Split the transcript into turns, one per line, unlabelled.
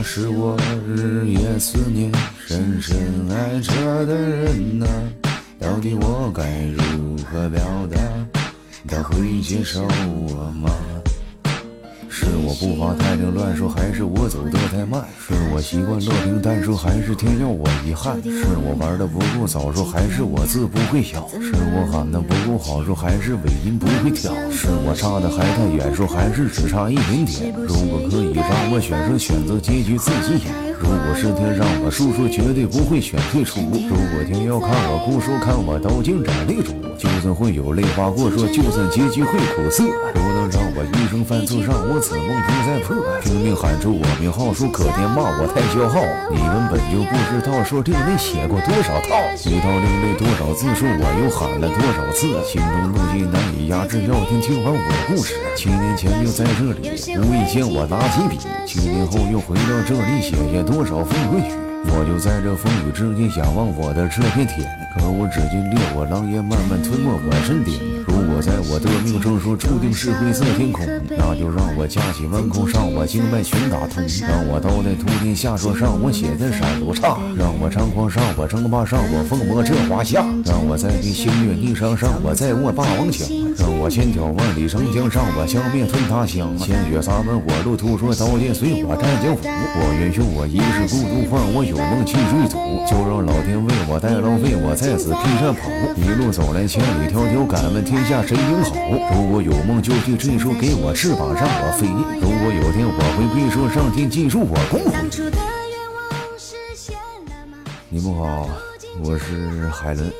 那是我日夜思念、深深爱着的人呐。到底我该如何表达？他会接受我吗？是我步伐太凌乱说，还是我走得太慢？是我习惯乐平淡说，还是天要我遗憾？是我玩的不够早说，还是我字不会小？是我喊的不够好说，还是尾音不会挑？是我差的还太远说，还是只差一点点？如果可以让我选择，选择结局自己演。如果是天让我输说，绝对不会选退出。如果天要看我哭说，看我刀剑斩泪珠。就算会有泪花过说，就算结局会苦涩，不能让我一生犯错，让我此梦不再破。拼命喊出我名号，说可天骂我太骄傲。你们本就不知道，说这里写过多少套，一套另类多少字，说我又喊了多少次。心中怒气难以压制，要听听完我的故事。七年前就在这里，无意间我拿起笔，七年后又回到这里，写下多少风和雨。我就在这风雨之间仰望我的这片天，可我只见烈火狼烟慢慢吞没我身体。如果在我的命中说注定是灰色天空，那就让我架起弯弓，上我经脉全打通，让我刀在秃天下说，上我血在闪如刹，让我猖狂上我争霸上我疯魔这华夏，让我在这星月逆商上我在握霸王枪，让我千挑万里长江上我消灭吞他乡，鲜血洒满火路途说刀剑随我战江湖，我愿用我一世孤独换我有。梦去追逐，就让老天为我代劳，为我在此披战袍。一路走来千里迢迢，敢问天下谁顶好？如果有梦就去追逐，给我翅膀让我飞。如果有天我会归说上天记住我功夫。你们好，我是海伦。